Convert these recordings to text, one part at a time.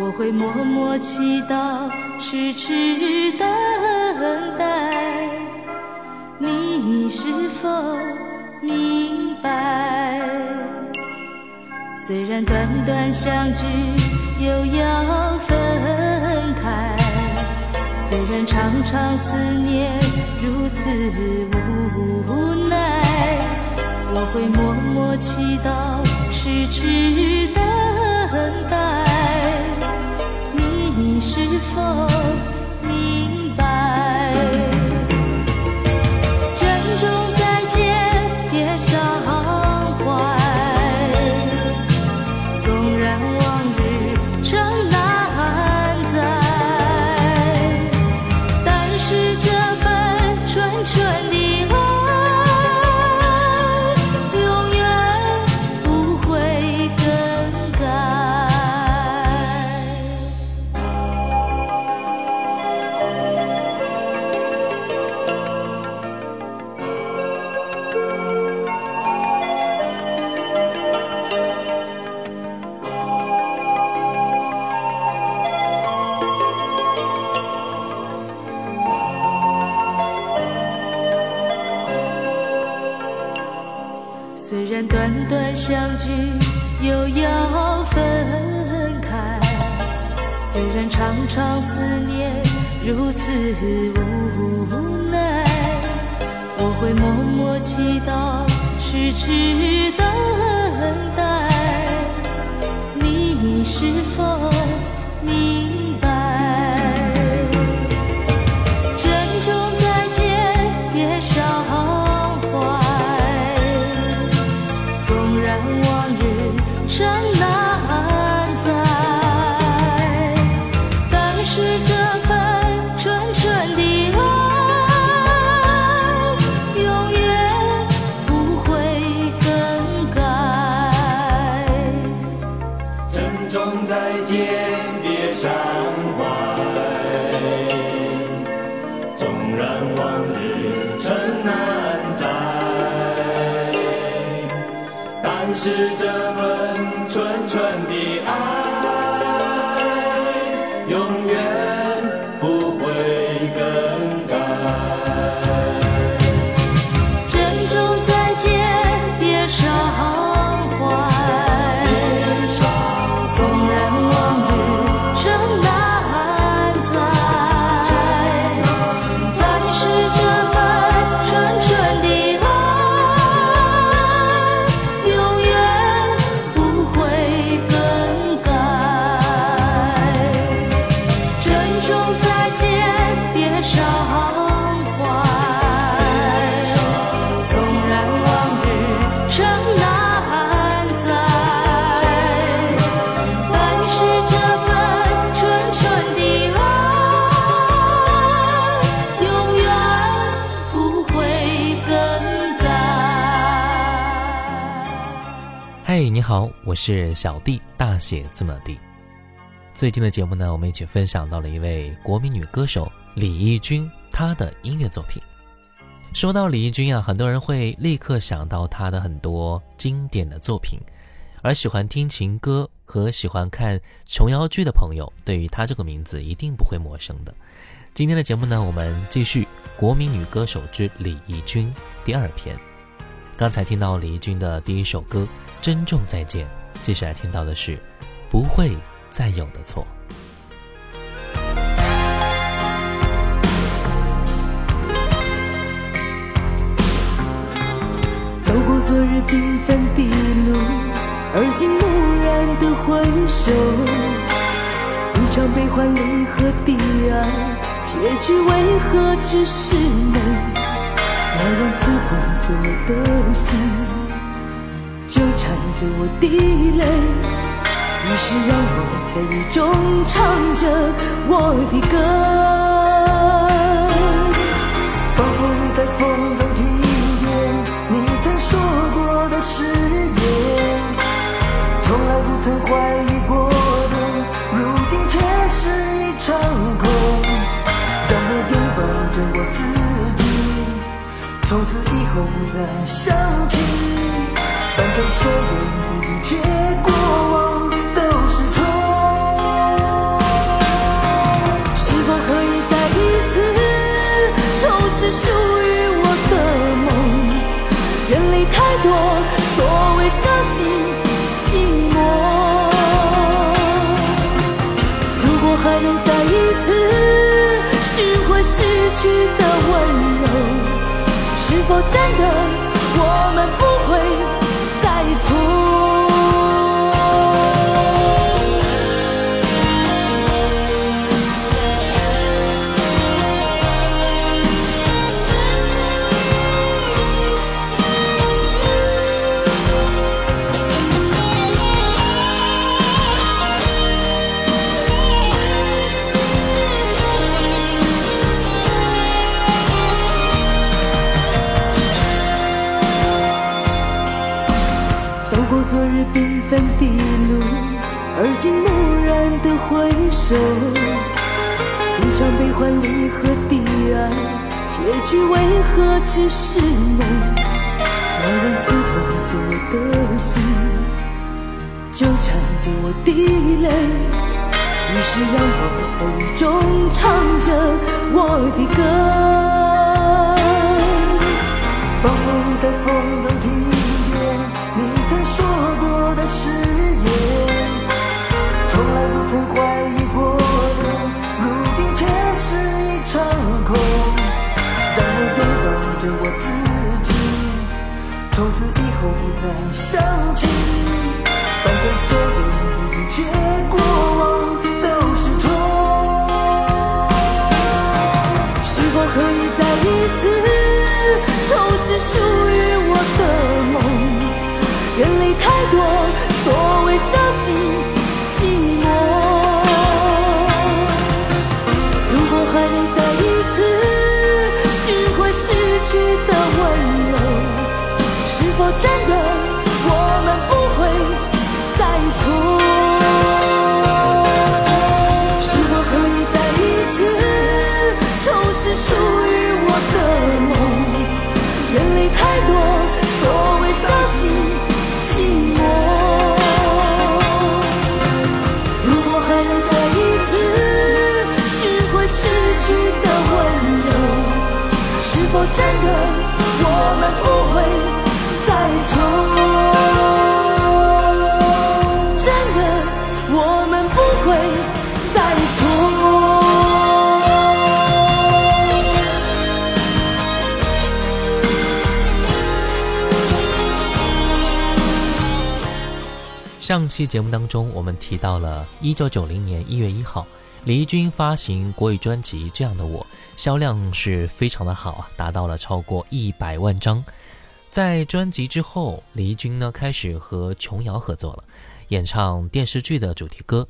我会默默祈祷，痴痴等待，你是否明白？虽然短短相聚又要分开。虽然长长思念如此无奈，我会默默祈祷，痴痴等待，是否让往日成难好，我是小弟，大写字母 D。最近的节目呢，我们一起分享到了一位国民女歌手李翊君她的音乐作品。说到李翊君啊，很多人会立刻想到她的很多经典的作品，而喜欢听情歌和喜欢看琼瑶剧的朋友，对于她这个名字一定不会陌生的。今天的节目呢，我们继续《国民女歌手之李翊君》第二篇。刚才听到李翊君的第一首歌《珍重再见》，接下来听到的是《不会再有的错。走过昨日缤纷的路，而今蓦然的回首，一场悲欢离合的爱，结局为何只是梦？那让刺痛着我的心，纠缠着我的泪，于是让我在雨中唱着我的歌，仿佛不再想起，反正所有的一切过往都是错。是否可以再一次重拾属于我的梦？眼泪太多，所谓伤心寂寞。如果还能再一次寻回失去的，真的我们昨日缤纷的路，而今蓦然的回首，一场悲欢离合的爱，结局为何只是梦？那让刺痛着我的心，纠缠着我的泪，于是让我在雨中唱着我的歌。仿佛在风中听我的誓言，从来不曾怀疑过的，如今却是一场空。让我拥抱着我自己，从此以后不再想起，反正所有的一切过往都是错。是否可以再一次重拾属于我的梦？眼泪太多，上期节目当中，我们提到了1990年1月1号，李翊君发行国语专辑《这样的我》，销量是非常的好啊，达到了超过一百万张。在专辑之后，李翊君呢开始和琼瑶合作了，演唱电视剧的主题歌。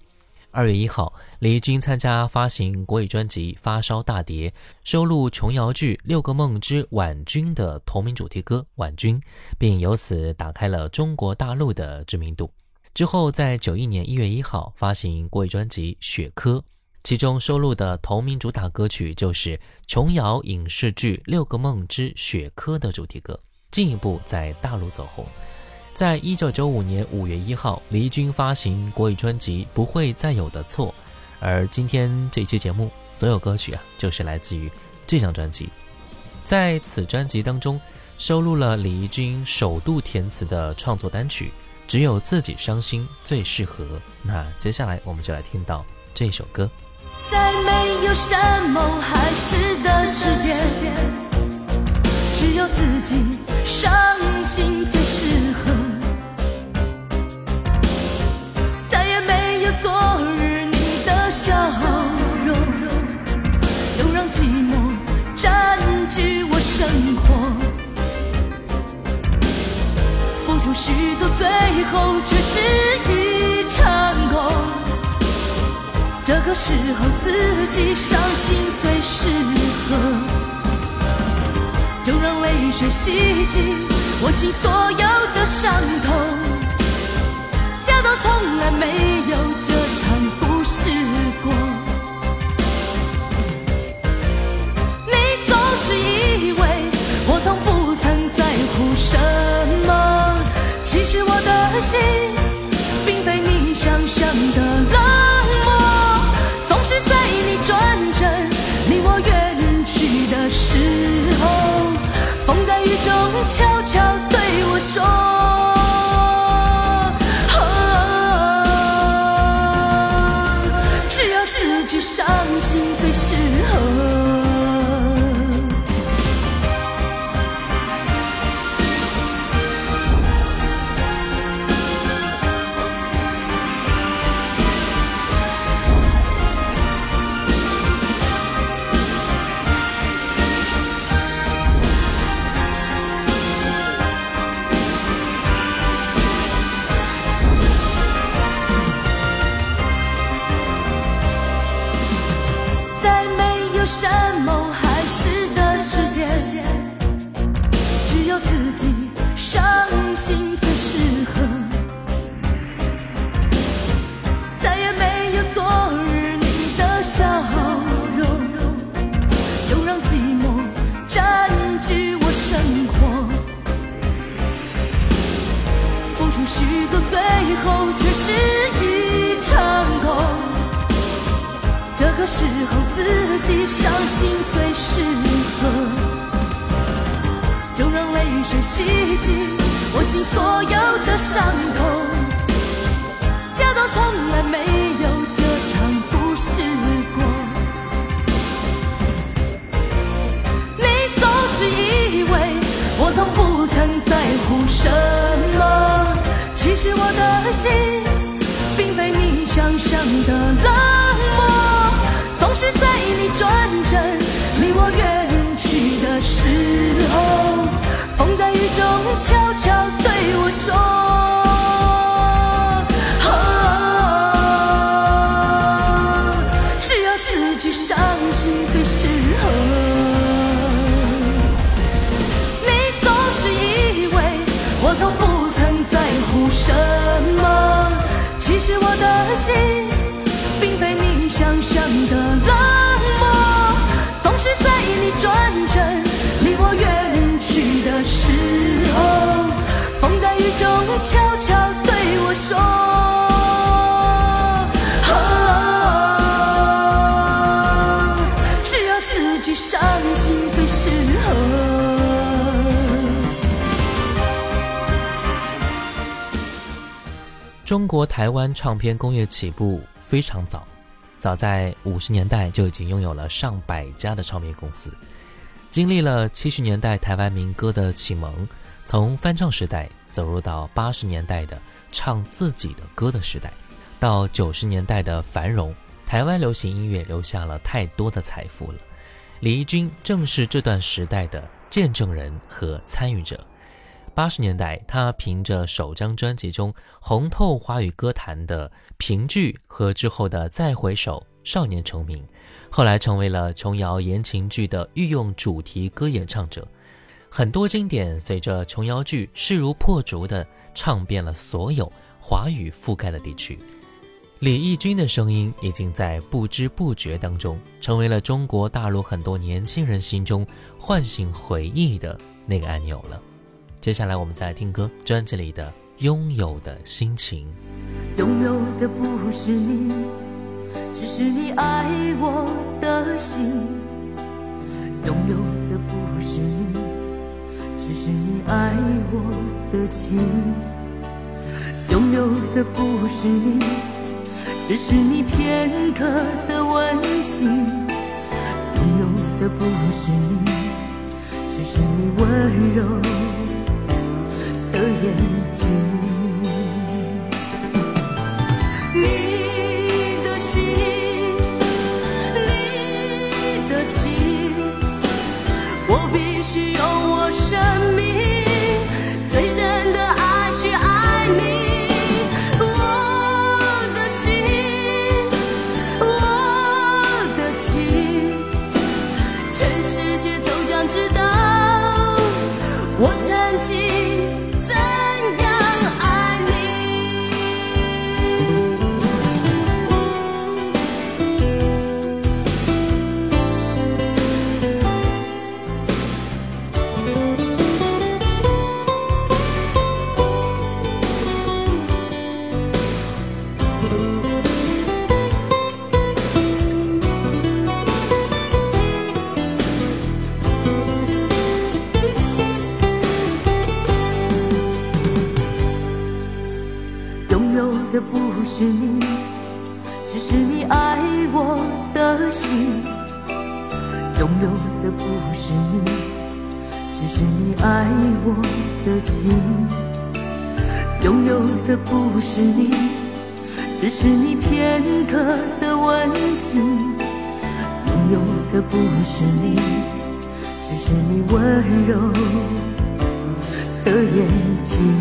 二月一号，李翊君参加发行国语专辑《发烧大碟》，收录琼瑶剧《六个梦之婉君》的同名主题歌《婉君》，并由此打开了中国大陆的知名度。之后，在九一年一月一号发行国语专辑《雪珂》，其中收录的同名主打歌曲就是琼瑶影视剧《六个梦之雪珂》的主题歌，进一步在大陆走红。在一九九五年五月一号，李翊君发行国语专辑《不会再有的错》，而今天这期节目所有歌曲啊，就是来自于这张专辑。在此专辑当中，收录了李翊君首度填词的创作单曲《只有自己伤心最适合。那接下来我们就来听到这首歌。在没有山盟海誓的世界，只有自己伤心最适合。付出许多，最后却是一场空。这个时候自己伤心最适合，就让泪水洗净我心所有的伤痛，假装从来没有这场心并非你想象的冷漠。总是在你转身离我远去的时候，风在雨中悄悄对我说。己伤心最适合。就让泪水洗净我心所有的伤痛，假装从来没有这场故事过。你总是以为我从不曾在乎什么，其实我的心并非你想象的冷漠，总是在。转身离我远去的时候风在雨中悄悄对我说。中国台湾唱片工业起步非常早，早在五十年代就已经拥有了上百家的唱片公司。经历了七十年代台湾民歌的启蒙，从翻唱时代走入到八十年代的唱自己的歌的时代，到九十年代的繁荣，台湾流行音乐留下了太多的财富了。李翊君正是这段时代的见证人和参与者。八十年代，他凭着首张专辑中红透华语歌坛的评剧和之后的《再回首》少年成名，后来成为了琼瑶言情剧的御用主题歌演唱者。很多经典随着琼瑶剧势如破竹的唱遍了所有华语覆盖的地区。李翊君的声音已经在不知不觉当中成为了中国大陆很多年轻人心中唤醒回忆的那个按钮了。接下来我们再来听歌，专辑里的《拥有的心情》。拥有的不是你，只是你爱我的心；拥有的不是你，只是你爱我的情。拥有的不是你，只是你片刻的温馨；拥有的不是你，只是你温柔眼睛。眼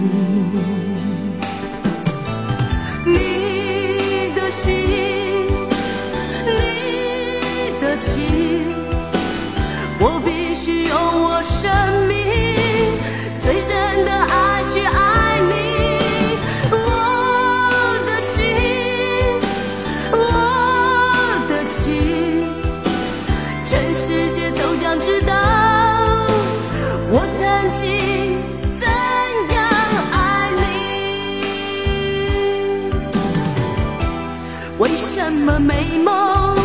么美梦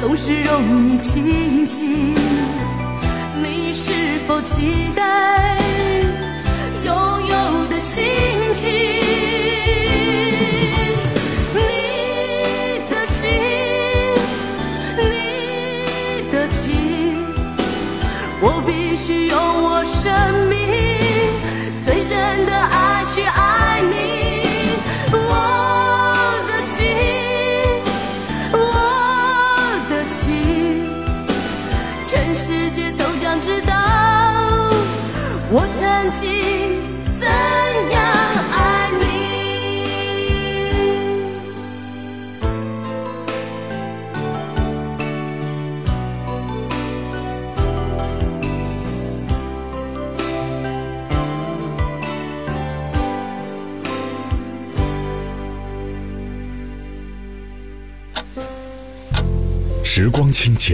总是容易清醒？你是否期待拥有的心情？你的心，你的情，我必须用我生命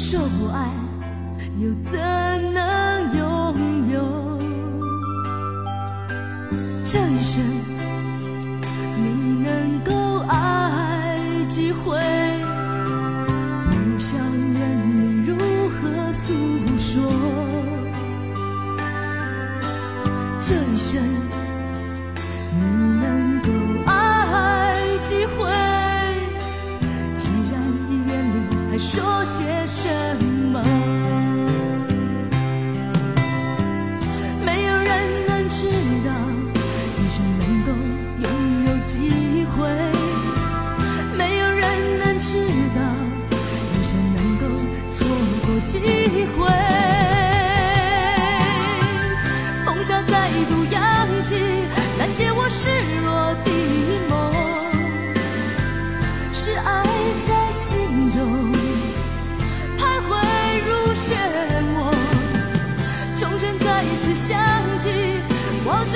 说不爱，又怎能拥有？这一生。你能够爱几回？不想人里如何诉说？这一生，你能够爱几回？既然已远离，还说些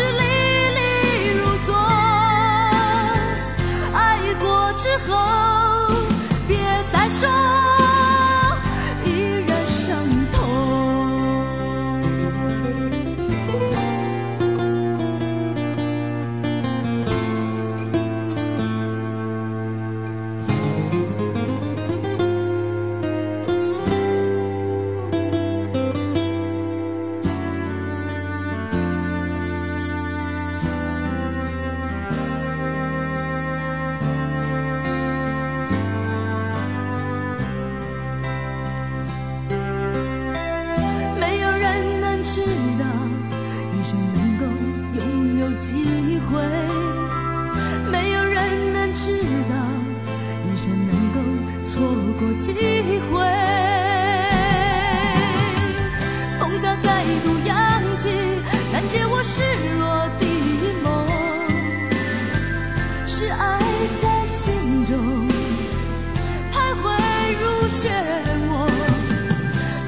往能够错过几回。风沙再度扬起，难解我失落的梦。是爱在心中徘徊如漩涡。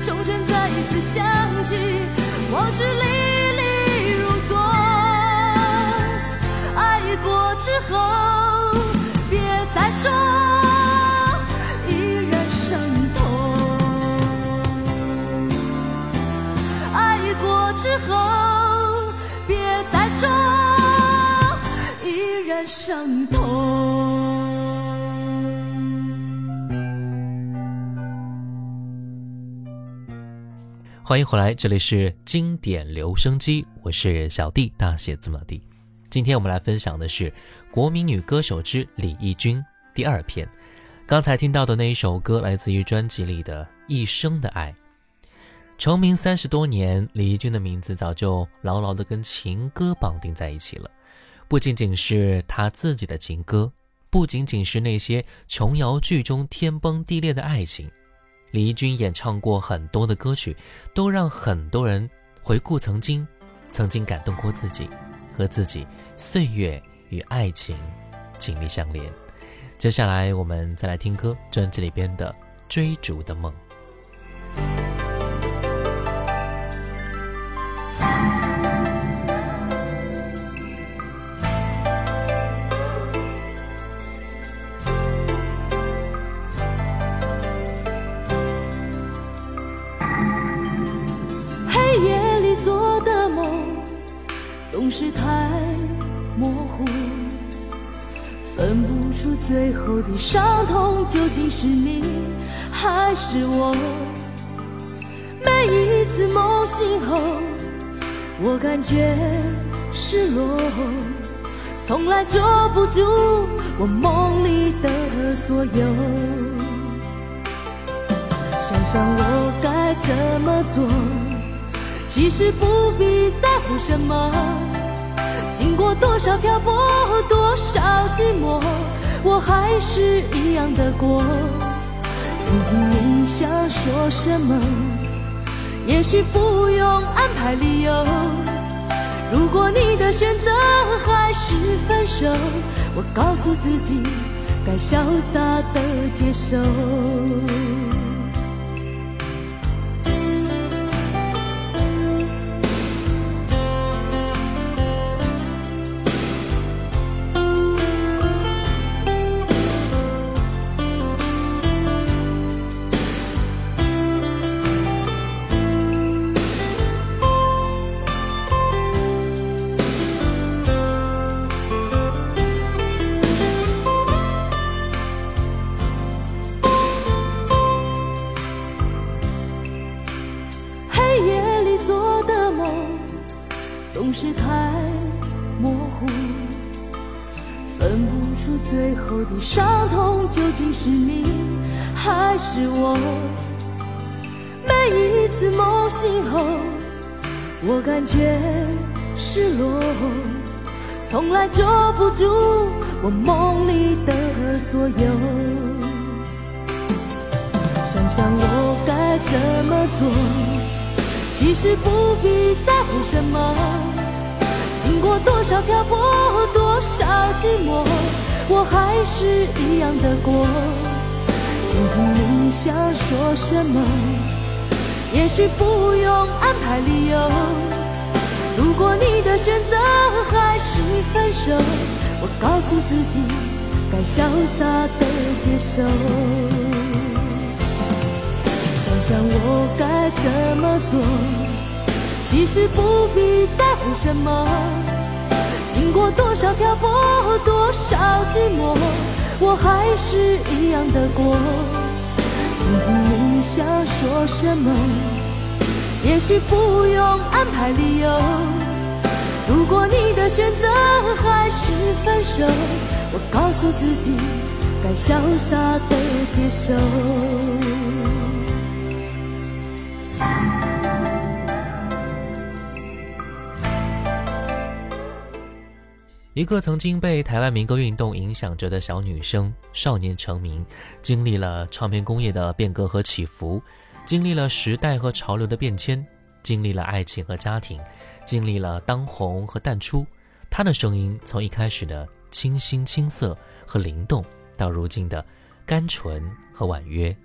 钟声再次想起，往事历伤痛。欢迎回来，这里是经典留声机，我是小弟，大写字母 D。今天我们来分享的是国民女歌手之李翊君第二篇。刚才听到的那一首歌来自于专辑里的《一生的爱》。成名三十多年，李翊君的名字早就牢牢地跟情歌绑定在一起了。不仅仅是他自己的情歌，不仅仅是那些琼瑶剧中天崩地裂的爱情。李翊君演唱过很多的歌曲，都让很多人回顾曾经，曾经感动过自己，和自己岁月与爱情紧密相连。接下来我们再来听歌，专辑里边的《追逐的梦》。分不出最后的伤痛究竟是你还是我。每一次梦醒后，我感觉失落，从来捉不住我梦里的所有。想想我该怎么做，其实不必在乎什么。经过多少漂泊，多少寂寞，我还是一样的过。听听你想说什么，也许不用安排理由。如果你的选择还是分手，我告诉自己，该潇洒的接受。寂寞，我还是一样的过。听听你想说什么，也许不用安排理由。如果你的选择还是分手，我告诉自己该潇洒的接受。想想我该怎么做。其实不必在乎什么，经过多少漂泊，多少寂寞，我还是一样的过。听听你想说什么，也许不用安排理由。如果你的选择还是分手，我告诉自己该潇洒的接受。一个曾经被台湾民歌运动影响着的小女生，少年成名，经历了唱片工业的变革和起伏，经历了时代和潮流的变迁，经历了爱情和家庭，经历了当红和淡出。她的声音从一开始的清新青涩和灵动，到如今的甘醇和婉约。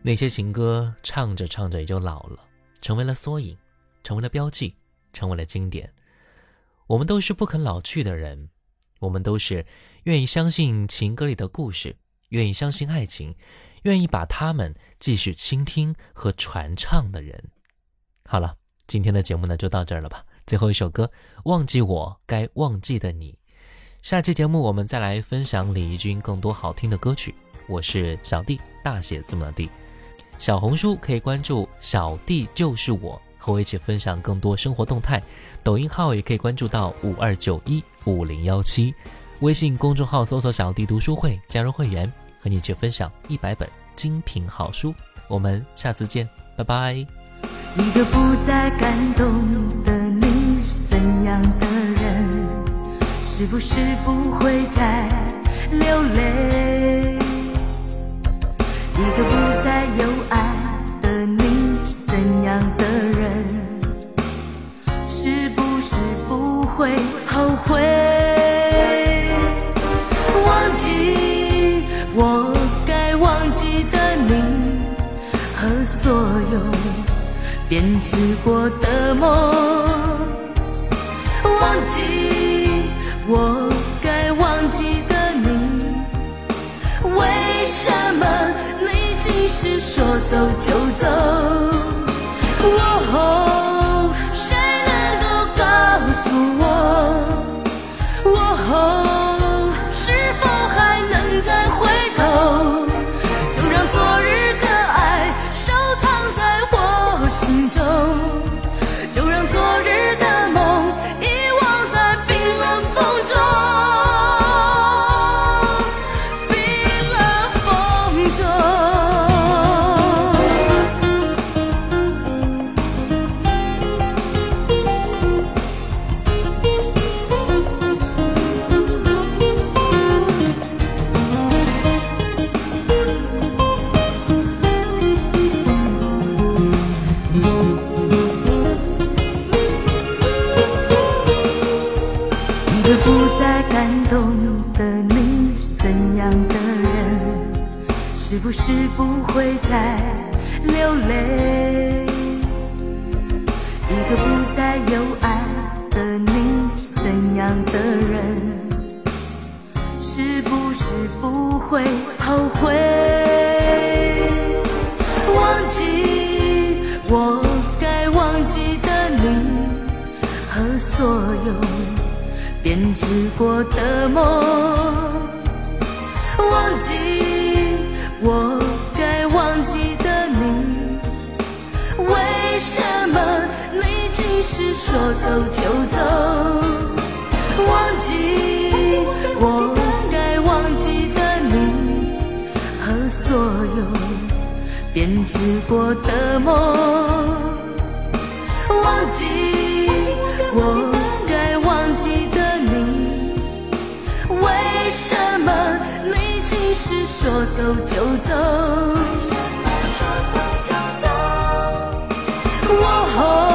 那些情歌唱着唱着也就老了，成为了缩影，成为了标记，成为了经典。我们都是不肯老去的人，我们都是愿意相信情歌里的故事，愿意相信爱情，愿意把它们继续倾听和传唱的人。好了，今天的节目呢就到这儿了吧。最后一首歌《忘记我该忘记的你》，下期节目我们再来分享李翊君更多好听的歌曲。我是小弟，大写字母的弟。小红书可以关注小弟就是我。和我一起分享更多生活动态，抖音号也可以关注到五二九一五零幺七，微信公众号搜索“小弟读书会”，加入会员，和你去分享一百本精品好书。我们下次见，拜拜。一个不再感动的你是怎样的人？是不是不会再流泪？一个不再有爱会后悔，忘记我该忘记的你和所有编织过的梦，忘记我该忘记的你，为什么你总是说走就走？哦不再有爱的你，怎样的人？是不是不会后悔？忘记我该忘记的。你和所有编织过的梦，忘记。说走就走，忘记我该忘记的你和所有编织过的梦，忘记我该忘记的你，为什么你竟是说走就走？为什么说走就走？我。